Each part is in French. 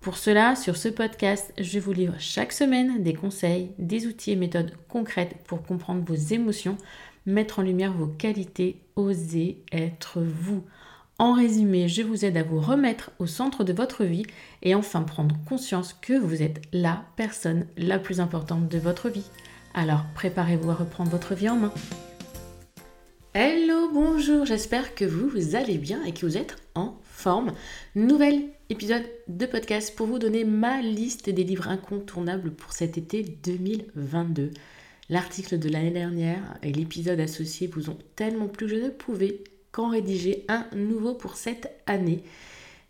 Pour cela, sur ce podcast, je vous livre chaque semaine des conseils, des outils et méthodes concrètes pour comprendre vos émotions, mettre en lumière vos qualités, oser être vous. En résumé, je vous aide à vous remettre au centre de votre vie et enfin prendre conscience que vous êtes la personne la plus importante de votre vie. Alors préparez-vous à reprendre votre vie en main. Hello, bonjour, j'espère que vous, allez bien et que vous êtes en forme. Nouvel épisode de podcast pour vous donner ma liste des livres incontournables pour cet été 2022. L'article de l'année dernière et l'épisode associé vous ont tellement plu que je ne pouvais qu'en rédiger un nouveau pour cette année.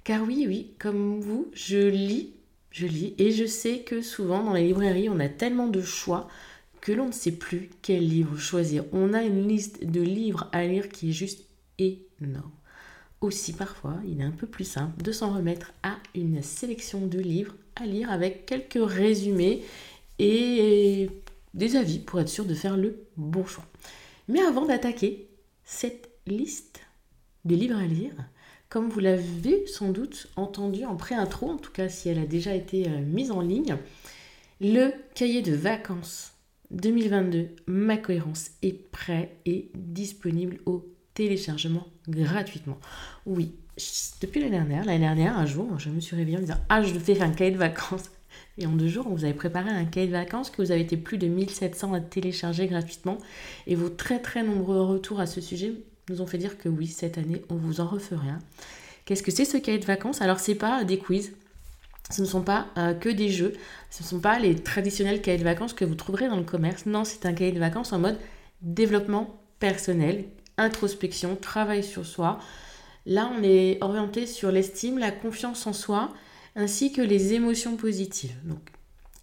Car oui, oui, comme vous, je lis, je lis et je sais que souvent dans les librairies, on a tellement de choix que l'on ne sait plus quel livre choisir. On a une liste de livres à lire qui est juste énorme. Aussi parfois, il est un peu plus simple de s'en remettre à une sélection de livres à lire avec quelques résumés et des avis pour être sûr de faire le bon choix. Mais avant d'attaquer cette liste des livres à lire, comme vous l'avez sans doute entendu en pré-intro, en tout cas si elle a déjà été euh, mise en ligne, le cahier de vacances 2022, ma cohérence est prêt et disponible au téléchargement gratuitement. Oui, depuis l'année dernière, l'année dernière, un jour, je me suis réveillée en me disant Ah, je fais un cahier de vacances. Et en deux jours, vous avez préparé un cahier de vacances que vous avez été plus de 1700 à télécharger gratuitement. Et vos très très nombreux retours à ce sujet nous ont fait dire que oui, cette année, on vous en referait un. Qu'est-ce que c'est ce cahier de vacances? Alors, c'est pas des quiz. Ce ne sont pas euh, que des jeux. Ce ne sont pas les traditionnels cahiers de vacances que vous trouverez dans le commerce. Non, c'est un cahier de vacances en mode développement personnel, introspection, travail sur soi. Là, on est orienté sur l'estime, la confiance en soi ainsi que les émotions positives. Donc,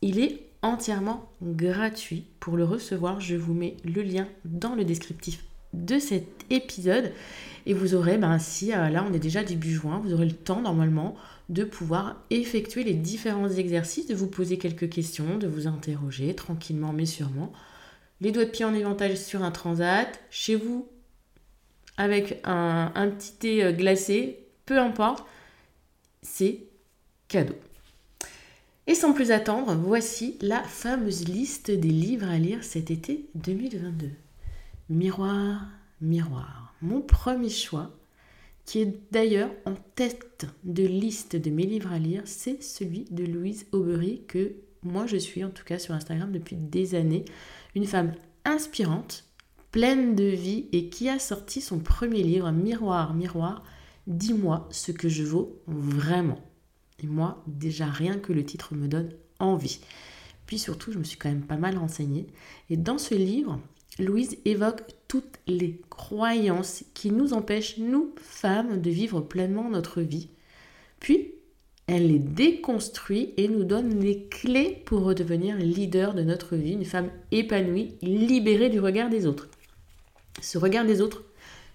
il est entièrement gratuit. Pour le recevoir, je vous mets le lien dans le descriptif de cet épisode. Et vous aurez, ben, si euh, là on est déjà début juin, vous aurez le temps normalement de pouvoir effectuer les différents exercices, de vous poser quelques questions, de vous interroger tranquillement mais sûrement. Les doigts de pied en éventail sur un transat, chez vous avec un, un petit thé euh, glacé, peu importe, c'est cadeau. Et sans plus attendre, voici la fameuse liste des livres à lire cet été 2022. Miroir, miroir. Mon premier choix, qui est d'ailleurs en tête de liste de mes livres à lire, c'est celui de Louise Aubery, que moi je suis en tout cas sur Instagram depuis des années. Une femme inspirante, pleine de vie et qui a sorti son premier livre, Miroir, miroir, dis-moi ce que je vaux vraiment. Et moi, déjà rien que le titre me donne envie. Puis surtout, je me suis quand même pas mal renseignée. Et dans ce livre, Louise évoque toutes les croyances qui nous empêchent, nous, femmes, de vivre pleinement notre vie. Puis, elle les déconstruit et nous donne les clés pour redevenir leader de notre vie, une femme épanouie, libérée du regard des autres. Ce regard des autres,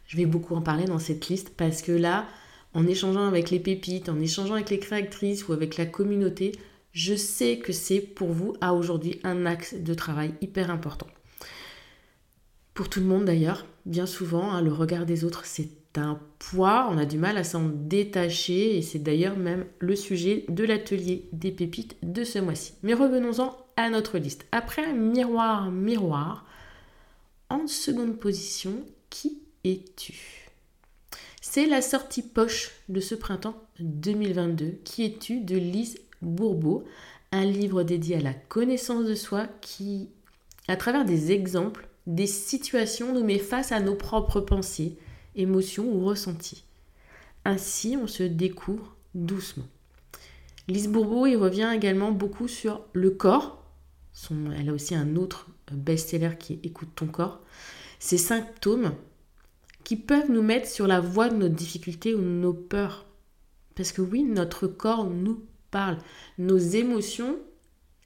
je vais beaucoup en parler dans cette liste parce que là, en échangeant avec les pépites, en échangeant avec les créatrices ou avec la communauté, je sais que c'est pour vous à aujourd'hui un axe de travail hyper important. Pour tout le monde d'ailleurs, bien souvent, hein, le regard des autres, c'est un poids, on a du mal à s'en détacher et c'est d'ailleurs même le sujet de l'atelier des pépites de ce mois-ci. Mais revenons-en à notre liste. Après miroir, miroir, en seconde position, qui es-tu? C'est la sortie poche de ce printemps 2022, qui est tu de Lise Bourbeau, un livre dédié à la connaissance de soi qui, à travers des exemples, des situations, nous met face à nos propres pensées, émotions ou ressentis. Ainsi, on se découvre doucement. Lise Bourbeau, il revient également beaucoup sur le corps. elle a aussi un autre best-seller qui Écoute ton corps. Ces symptômes qui peuvent nous mettre sur la voie de nos difficultés ou de nos peurs. Parce que oui, notre corps nous parle. Nos émotions,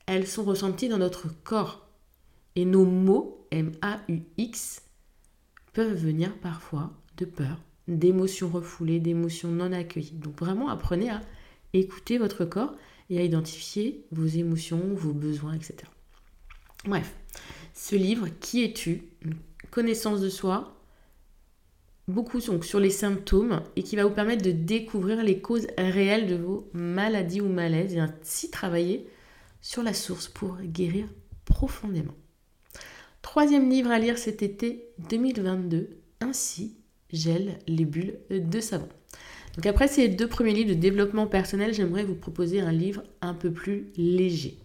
elles sont ressenties dans notre corps. Et nos mots, M-A-U-X, peuvent venir parfois de peur, d'émotions refoulées, d'émotions non accueillies. Donc vraiment, apprenez à écouter votre corps et à identifier vos émotions, vos besoins, etc. Bref, ce livre, Qui es-tu? Connaissance de soi, beaucoup sur les symptômes et qui va vous permettre de découvrir les causes réelles de vos maladies ou malaises et ainsi travailler sur la source pour guérir profondément. Troisième livre à lire cet été 2022, Ainsi gèle les bulles de savon. Donc après ces deux premiers livres de développement personnel, j'aimerais vous proposer un livre un peu plus léger.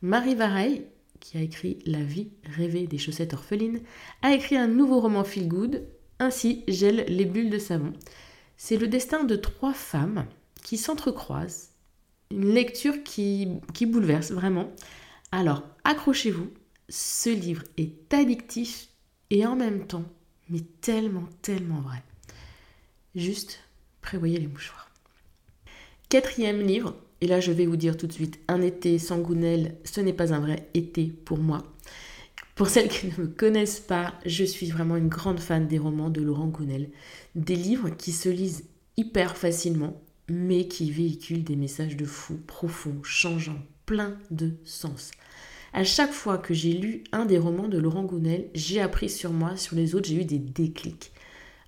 Marie Vareille, qui a écrit La vie rêvée des chaussettes orphelines, a écrit un nouveau roman feel good, Ainsi gèle les bulles de savon. C'est le destin de trois femmes qui s'entrecroisent. Une lecture qui, qui bouleverse vraiment. Alors accrochez-vous, ce livre est addictif et en même temps, mais tellement, tellement vrai. Juste prévoyez les mouchoirs. Quatrième livre, et là je vais vous dire tout de suite, un été sans Gounel, ce n'est pas un vrai été pour moi. Pour celles qui ne me connaissent pas, je suis vraiment une grande fan des romans de Laurent Gounel, des livres qui se lisent hyper facilement, mais qui véhiculent des messages de fou, profonds, changeants, pleins de sens. À chaque fois que j'ai lu un des romans de Laurent Gounel, j'ai appris sur moi, sur les autres, j'ai eu des déclics.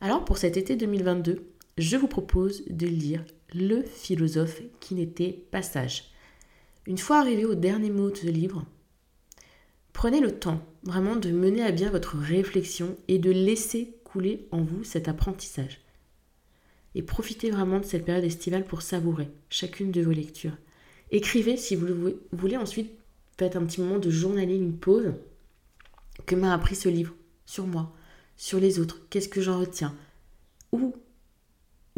Alors pour cet été 2022, je vous propose de lire Le philosophe qui n'était pas sage. Une fois arrivé au dernier mot de ce livre, prenez le temps vraiment de mener à bien votre réflexion et de laisser couler en vous cet apprentissage. Et profitez vraiment de cette période estivale pour savourer chacune de vos lectures. Écrivez si vous voulez ensuite faites un petit moment de journaling, une pause. Que m'a appris ce livre Sur moi, sur les autres? Qu'est-ce que j'en retiens? Où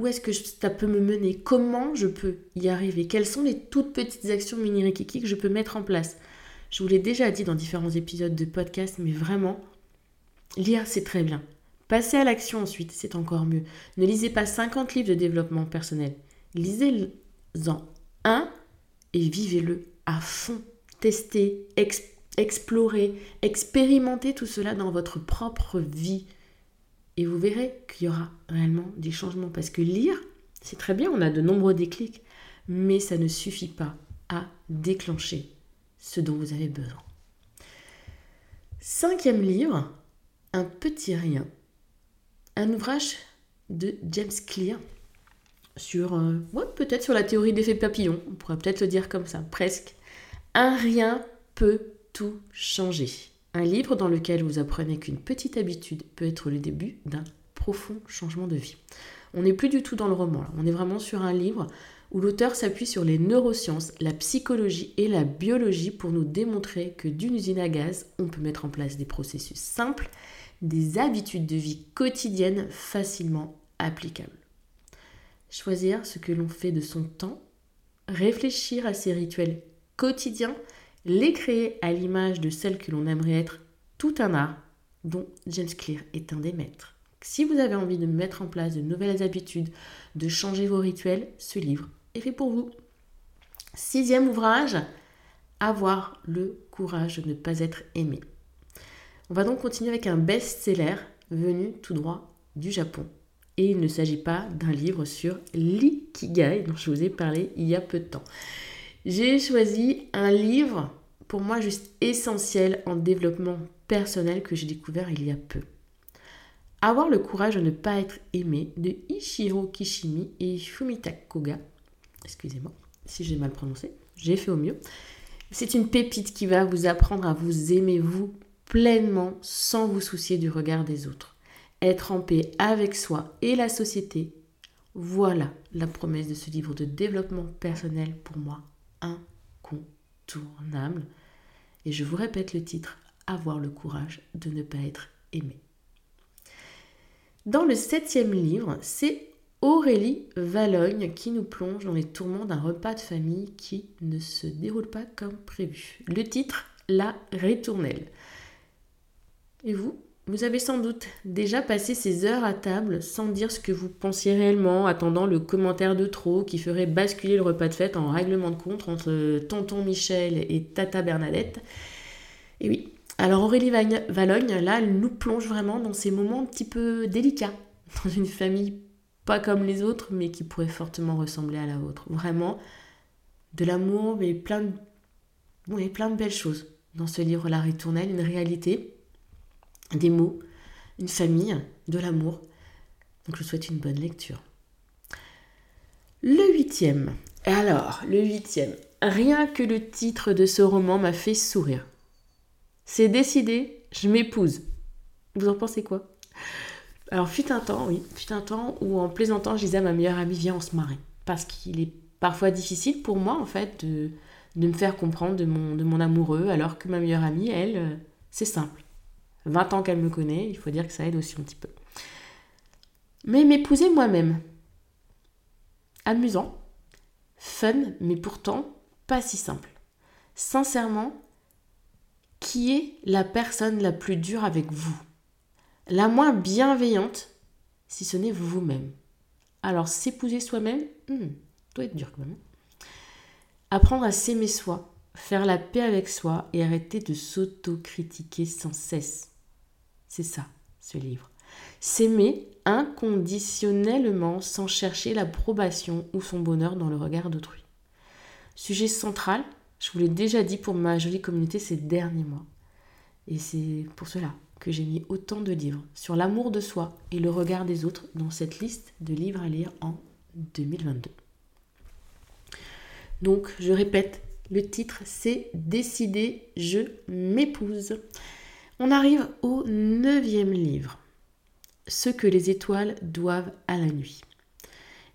Où est-ce que ça peut me mener? Comment je peux y arriver? Quelles sont les toutes petites actions mini rikiki que je peux mettre en place? Je vous l'ai déjà dit dans différents épisodes de podcast, mais vraiment, lire, c'est très bien. Passer à l'action ensuite, c'est encore mieux. Ne lisez pas 50 livres de développement personnel. Lisez-en un et vivez-le à fond tester, explorer, expérimenter tout cela dans votre propre vie. Et vous verrez qu'il y aura réellement des changements. Parce que lire, c'est très bien, on a de nombreux déclics, mais ça ne suffit pas à déclencher ce dont vous avez besoin. Cinquième livre, Un petit rien. Un ouvrage de James Clear sur, euh, peut-être sur la théorie d'effet papillon, on pourrait peut-être le dire comme ça, presque. Un rien peut tout changer. Un livre dans lequel vous apprenez qu'une petite habitude peut être le début d'un profond changement de vie. On n'est plus du tout dans le roman, on est vraiment sur un livre où l'auteur s'appuie sur les neurosciences, la psychologie et la biologie pour nous démontrer que d'une usine à gaz, on peut mettre en place des processus simples, des habitudes de vie quotidiennes facilement applicables. Choisir ce que l'on fait de son temps, réfléchir à ses rituels quotidien, les créer à l'image de celle que l'on aimerait être, tout un art dont James Clear est un des maîtres. Si vous avez envie de mettre en place de nouvelles habitudes, de changer vos rituels, ce livre est fait pour vous. Sixième ouvrage, avoir le courage de ne pas être aimé. On va donc continuer avec un best-seller venu tout droit du Japon. Et il ne s'agit pas d'un livre sur l'ikigai dont je vous ai parlé il y a peu de temps. J'ai choisi un livre pour moi juste essentiel en développement personnel que j'ai découvert il y a peu. Avoir le courage de ne pas être aimé de Ishiro Kishimi et Fumita Koga. Excusez-moi si j'ai mal prononcé, j'ai fait au mieux. C'est une pépite qui va vous apprendre à vous aimer vous pleinement sans vous soucier du regard des autres. Être en paix avec soi et la société. Voilà la promesse de ce livre de développement personnel pour moi incontournable. Et je vous répète le titre, avoir le courage de ne pas être aimé. Dans le septième livre, c'est Aurélie Valogne qui nous plonge dans les tourments d'un repas de famille qui ne se déroule pas comme prévu. Le titre, La Ritournelle. Et vous? Vous avez sans doute déjà passé ces heures à table sans dire ce que vous pensiez réellement, attendant le commentaire de trop qui ferait basculer le repas de fête en règlement de compte entre tonton Michel et tata Bernadette. Et oui, alors Aurélie Valogne, là, elle nous plonge vraiment dans ces moments un petit peu délicats dans une famille pas comme les autres, mais qui pourrait fortement ressembler à la vôtre. Vraiment, de l'amour, mais plein de, plein de belles choses dans ce livre La Ritournelle, une réalité, des mots, une famille, de l'amour. Donc je vous souhaite une bonne lecture. Le huitième. Alors, le huitième. Rien que le titre de ce roman m'a fait sourire. C'est décidé, je m'épouse. Vous en pensez quoi? Alors, fut un temps, oui, fut un temps où en plaisantant, je disais ma meilleure amie, viens, on se marie. Parce qu'il est parfois difficile pour moi, en fait, de, me faire comprendre de mon, de mon amoureux, alors que ma meilleure amie, elle, euh, c'est simple. 20 ans qu'elle me connaît, il faut dire que ça aide aussi un petit peu. Mais m'épouser moi-même. Amusant, fun, mais pourtant pas si simple. Sincèrement, qui est la personne la plus dure avec vous? La moins bienveillante, si ce n'est vous-même. Alors, s'épouser soi-même, hmm, doit être dur quand même. Apprendre à s'aimer soi, faire la paix avec soi et arrêter de s'auto-critiquer sans cesse. C'est ça, ce livre. S'aimer inconditionnellement sans chercher l'approbation ou son bonheur dans le regard d'autrui. Sujet central, je vous l'ai déjà dit pour ma jolie communauté ces derniers mois. Et c'est pour cela que j'ai mis autant de livres sur l'amour de soi et le regard des autres dans cette liste de livres à lire en 2022. Donc, je répète, le titre c'est Décider, je m'épouse. On arrive au neuvième livre, Ce que les étoiles doivent à la nuit.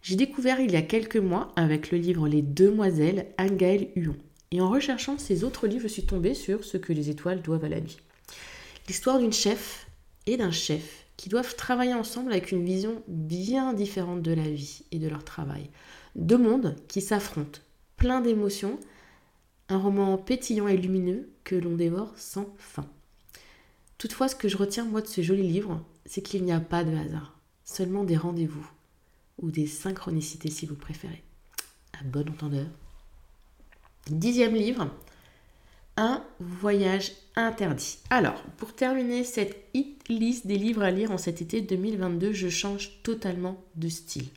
J'ai découvert il y a quelques mois avec le livre Les Demoiselles Angaël Huon. Et en recherchant ces autres livres, je suis tombée sur Ce que les étoiles doivent à la nuit. L'histoire d'une chef et d'un chef qui doivent travailler ensemble avec une vision bien différente de la vie et de leur travail. Deux mondes qui s'affrontent, plein d'émotions, un roman pétillant et lumineux que l'on dévore sans fin. Toutefois, ce que je retiens moi de ce joli livre, c'est qu'il n'y a pas de hasard, seulement des rendez-vous, ou des synchronicités si vous préférez. À bon entendeur. Dixième livre, un voyage interdit. Alors, pour terminer cette hit list des livres à lire en cet été 2022, je change totalement de style.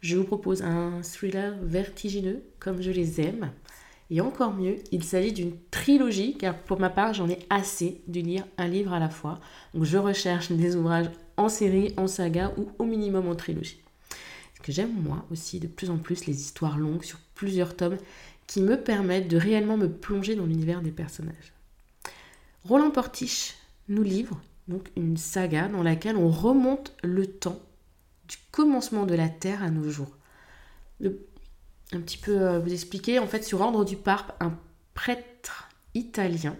Je vous propose un thriller vertigineux, comme je les aime. Et encore mieux, il s'agit d'une trilogie, car pour ma part, j'en ai assez de lire un livre à la fois. Donc je recherche des ouvrages en série, en saga ou au minimum en trilogie. Ce que j'aime moi aussi de plus en plus les histoires longues sur plusieurs tomes qui me permettent de réellement me plonger dans l'univers des personnages. Roland Portiche nous livre donc une saga dans laquelle on remonte le temps du commencement de la Terre à nos jours. Un petit peu euh, vous expliquer, en fait, sur ordre du pape, un prêtre italien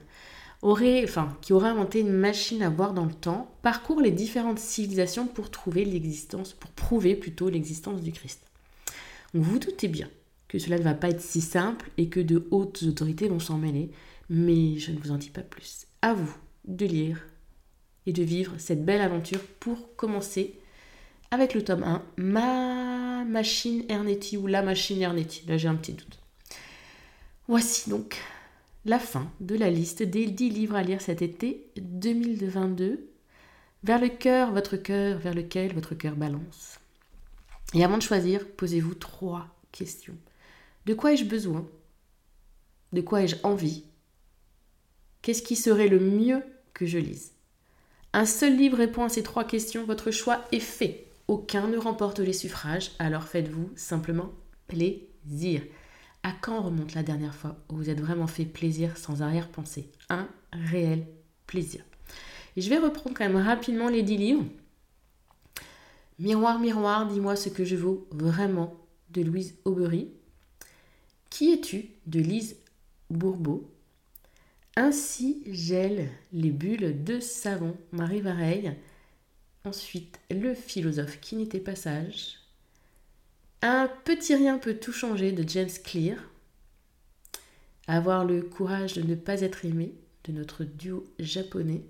aurait, enfin, qui aurait inventé une machine à voir dans le temps, parcourt les différentes civilisations pour trouver l'existence, pour prouver plutôt l'existence du Christ. Donc vous doutez bien que cela ne va pas être si simple et que de hautes autorités vont s'en mêler, mais je ne vous en dis pas plus. À vous de lire et de vivre cette belle aventure pour commencer avec le tome 1, Ma machine Ernetti ou La machine Ernetti. Là j'ai un petit doute. Voici donc la fin de la liste des 10 livres à lire cet été 2022. Vers le cœur, votre cœur, vers lequel votre cœur balance. Et avant de choisir, posez-vous trois questions. De quoi ai-je besoin? De quoi ai-je envie? Qu'est-ce qui serait le mieux que je lise? Un seul livre répond à ces trois questions, votre choix est fait. Aucun ne remporte les suffrages, alors faites-vous simplement plaisir. À quand remonte la dernière fois où vous êtes vraiment fait plaisir sans arrière-pensée? Un réel plaisir. Je vais reprendre quand même rapidement les dix livres. Miroir, miroir, dis-moi ce que je vaux vraiment de Louise Aubery. Qui es-tu? de Lise Bourbeau. Ainsi gèlent les bulles de savon Marie Vareille. Ensuite, Le philosophe qui n'était pas sage. Un petit rien peut tout changer de James Clear. Avoir le courage de ne pas être aimé de notre duo japonais.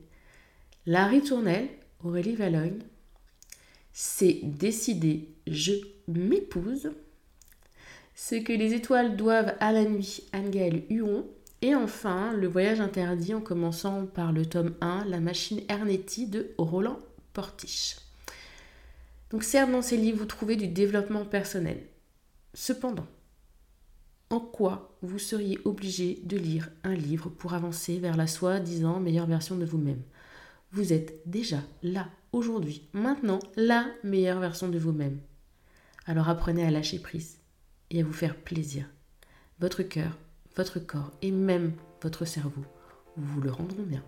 La ritournelle, Aurélie Valogne. C'est décidé, je m'épouse. Ce que les étoiles doivent à la nuit, Anne-Gaëlle Huon. Et enfin, le voyage interdit en commençant par le tome 1, La machine Ernetti de Roland Portiche. Donc certes, dans ces livres, vous trouvez du développement personnel. Cependant, en quoi vous seriez obligé de lire un livre pour avancer vers la soi-disant meilleure version de vous-même? Vous êtes déjà là, aujourd'hui, maintenant, la meilleure version de vous-même. Alors apprenez à lâcher prise et à vous faire plaisir. Votre cœur, votre corps et même votre cerveau vous le rendront bien.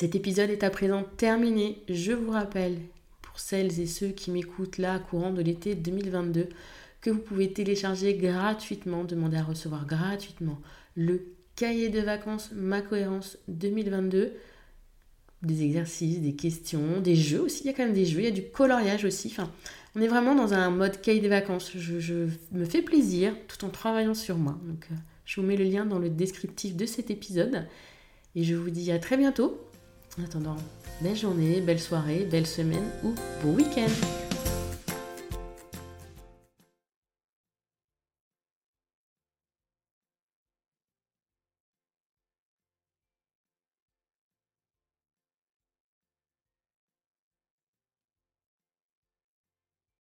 Cet épisode est à présent terminé. Je vous rappelle, pour celles et ceux qui m'écoutent là, courant de l'été 2022, que vous pouvez télécharger gratuitement, demander à recevoir gratuitement le cahier de vacances Ma Cohérence 2022. Des exercices, des questions, des jeux aussi. Il y a quand même des jeux, il y a du coloriage aussi. On est vraiment dans un mode cahier des vacances. Je, me fais plaisir tout en travaillant sur moi. Euh, je vous mets le lien dans le descriptif de cet épisode. Et je vous dis à très bientôt. En attendant, belle journée, belle soirée, belle semaine ou bon week-end.